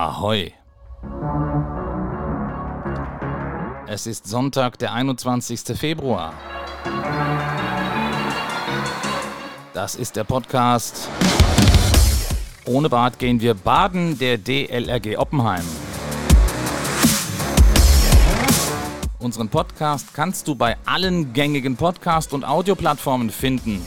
Ahoi. Es ist Sonntag, der 21. Februar. Das ist der Podcast. Ohne Bad gehen wir baden, der DLRG Oppenheim. Unseren Podcast kannst du bei allen gängigen Podcast- und Audioplattformen finden.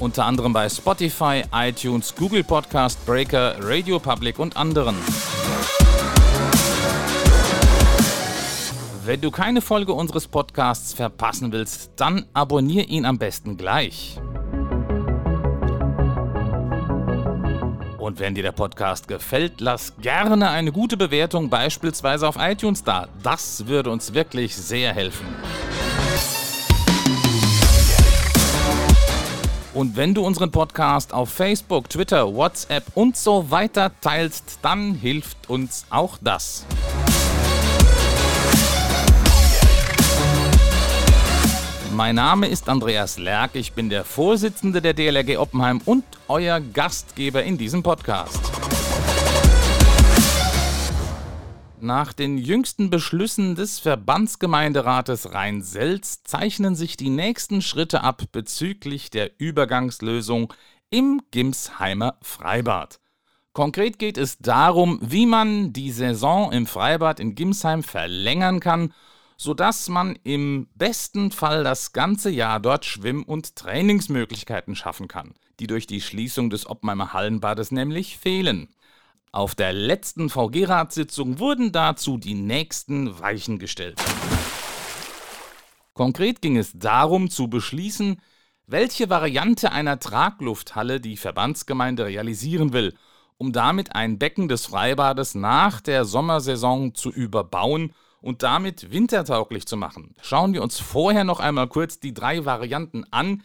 Unter anderem bei Spotify, iTunes, Google Podcast, Breaker, Radio Public und anderen. Wenn du keine Folge unseres Podcasts verpassen willst, dann abonniere ihn am besten gleich. Und wenn dir der Podcast gefällt, lass gerne eine gute Bewertung beispielsweise auf iTunes da. Das würde uns wirklich sehr helfen. Und wenn du unseren Podcast auf Facebook, Twitter, WhatsApp und so weiter teilst, dann hilft uns auch das. Mein Name ist Andreas Lerck, ich bin der Vorsitzende der DLRG Oppenheim und euer Gastgeber in diesem Podcast. Nach den jüngsten Beschlüssen des Verbandsgemeinderates Rhein-Selz zeichnen sich die nächsten Schritte ab bezüglich der Übergangslösung im Gimsheimer Freibad. Konkret geht es darum, wie man die Saison im Freibad in Gimsheim verlängern kann, sodass man im besten Fall das ganze Jahr dort Schwimm- und Trainingsmöglichkeiten schaffen kann, die durch die Schließung des Oppenheimer Hallenbades nämlich fehlen. Auf der letzten VG-Ratssitzung wurden dazu die nächsten Weichen gestellt. Konkret ging es darum zu beschließen, welche Variante einer Traglufthalle die Verbandsgemeinde realisieren will, um damit ein Becken des Freibades nach der Sommersaison zu überbauen und damit wintertauglich zu machen. Schauen wir uns vorher noch einmal kurz die drei Varianten an,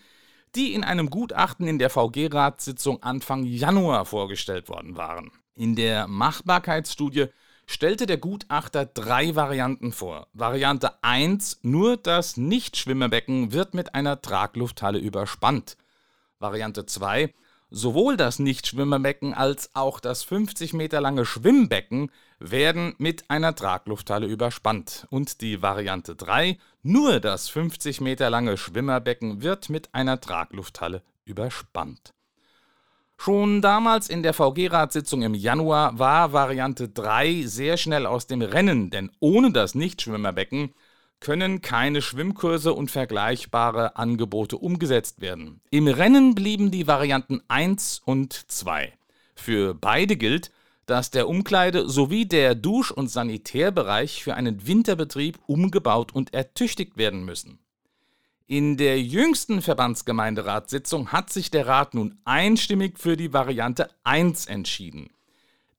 die in einem Gutachten in der VG-Ratssitzung Anfang Januar vorgestellt worden waren. In der Machbarkeitsstudie stellte der Gutachter drei Varianten vor. Variante 1, nur das Nichtschwimmerbecken wird mit einer Traglufthalle überspannt. Variante 2, sowohl das Nichtschwimmerbecken als auch das 50 Meter lange Schwimmbecken werden mit einer Traglufthalle überspannt. Und die Variante 3, nur das 50 Meter lange Schwimmerbecken wird mit einer Traglufthalle überspannt. Schon damals in der VG-Ratssitzung im Januar war Variante 3 sehr schnell aus dem Rennen, denn ohne das Nichtschwimmerbecken können keine Schwimmkurse und vergleichbare Angebote umgesetzt werden. Im Rennen blieben die Varianten 1 und 2. Für beide gilt, dass der Umkleide- sowie der Dusch- und Sanitärbereich für einen Winterbetrieb umgebaut und ertüchtigt werden müssen. In der jüngsten Verbandsgemeinderatssitzung hat sich der Rat nun einstimmig für die Variante 1 entschieden.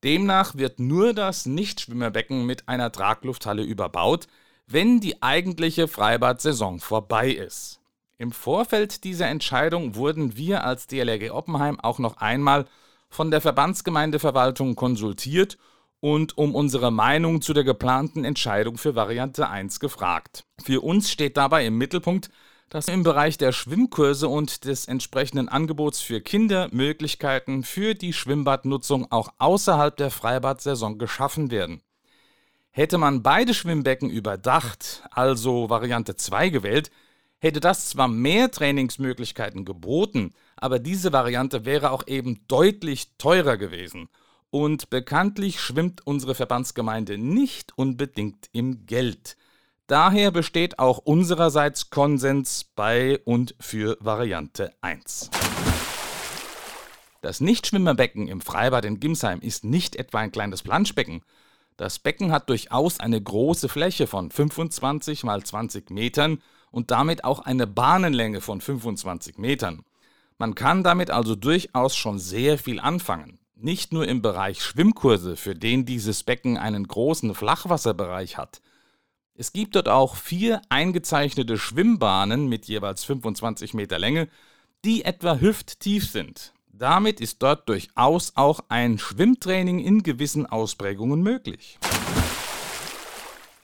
Demnach wird nur das Nichtschwimmerbecken mit einer Traglufthalle überbaut, wenn die eigentliche Freibad-Saison vorbei ist. Im Vorfeld dieser Entscheidung wurden wir als DLRG Oppenheim auch noch einmal von der Verbandsgemeindeverwaltung konsultiert und um unsere Meinung zu der geplanten Entscheidung für Variante 1 gefragt. Für uns steht dabei im Mittelpunkt, dass im Bereich der Schwimmkurse und des entsprechenden Angebots für Kinder Möglichkeiten für die Schwimmbadnutzung auch außerhalb der Freibadsaison geschaffen werden. Hätte man beide Schwimmbecken überdacht, also Variante 2 gewählt, hätte das zwar mehr Trainingsmöglichkeiten geboten, aber diese Variante wäre auch eben deutlich teurer gewesen. Und bekanntlich schwimmt unsere Verbandsgemeinde nicht unbedingt im Geld. Daher besteht auch unsererseits Konsens bei und für Variante 1. Das Nichtschwimmerbecken im Freibad in Gimsheim ist nicht etwa ein kleines Planschbecken. Das Becken hat durchaus eine große Fläche von 25 mal 20 Metern und damit auch eine Bahnenlänge von 25 Metern. Man kann damit also durchaus schon sehr viel anfangen. Nicht nur im Bereich Schwimmkurse, für den dieses Becken einen großen Flachwasserbereich hat – es gibt dort auch vier eingezeichnete Schwimmbahnen mit jeweils 25 Meter Länge, die etwa hüfttief sind. Damit ist dort durchaus auch ein Schwimmtraining in gewissen Ausprägungen möglich.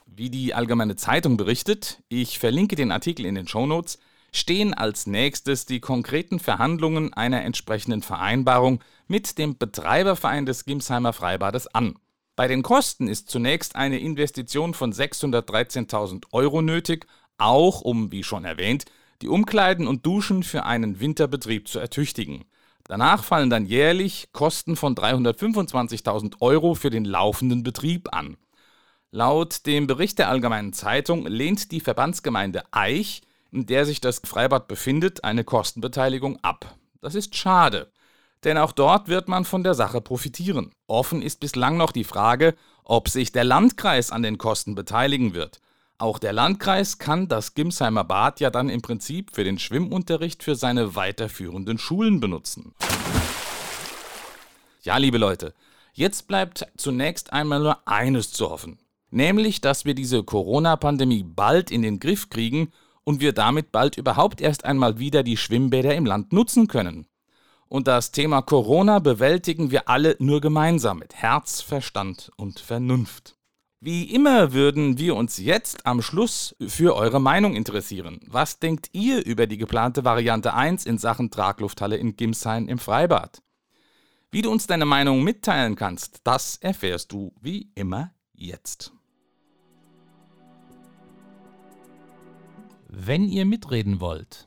Wie die Allgemeine Zeitung berichtet, ich verlinke den Artikel in den Shownotes, stehen als nächstes die konkreten Verhandlungen einer entsprechenden Vereinbarung mit dem Betreiberverein des Gimsheimer Freibades an. Bei den Kosten ist zunächst eine Investition von 613.000 Euro nötig, auch um, wie schon erwähnt, die Umkleiden und Duschen für einen Winterbetrieb zu ertüchtigen. Danach fallen dann jährlich Kosten von 325.000 Euro für den laufenden Betrieb an. Laut dem Bericht der Allgemeinen Zeitung lehnt die Verbandsgemeinde Eich, in der sich das Freibad befindet, eine Kostenbeteiligung ab. Das ist schade, denn auch dort wird man von der Sache profitieren. Offen ist bislang noch die Frage, ob sich der Landkreis an den Kosten beteiligen wird. Auch der Landkreis kann das Gimsheimer Bad ja dann im Prinzip für den Schwimmunterricht für seine weiterführenden Schulen benutzen. Ja, liebe Leute, jetzt bleibt zunächst einmal nur eines zu hoffen nämlich dass wir diese Corona-Pandemie bald in den Griff kriegen und wir damit bald überhaupt erst einmal wieder die Schwimmbäder im Land nutzen können. Und das Thema Corona bewältigen wir alle nur gemeinsam mit Herz, Verstand und Vernunft. Wie immer würden wir uns jetzt am Schluss für eure Meinung interessieren. Was denkt ihr über die geplante Variante 1 in Sachen Traglufthalle in Gimshain im Freibad? Wie du uns deine Meinung mitteilen kannst, das erfährst du wie immer jetzt. Wenn ihr mitreden wollt,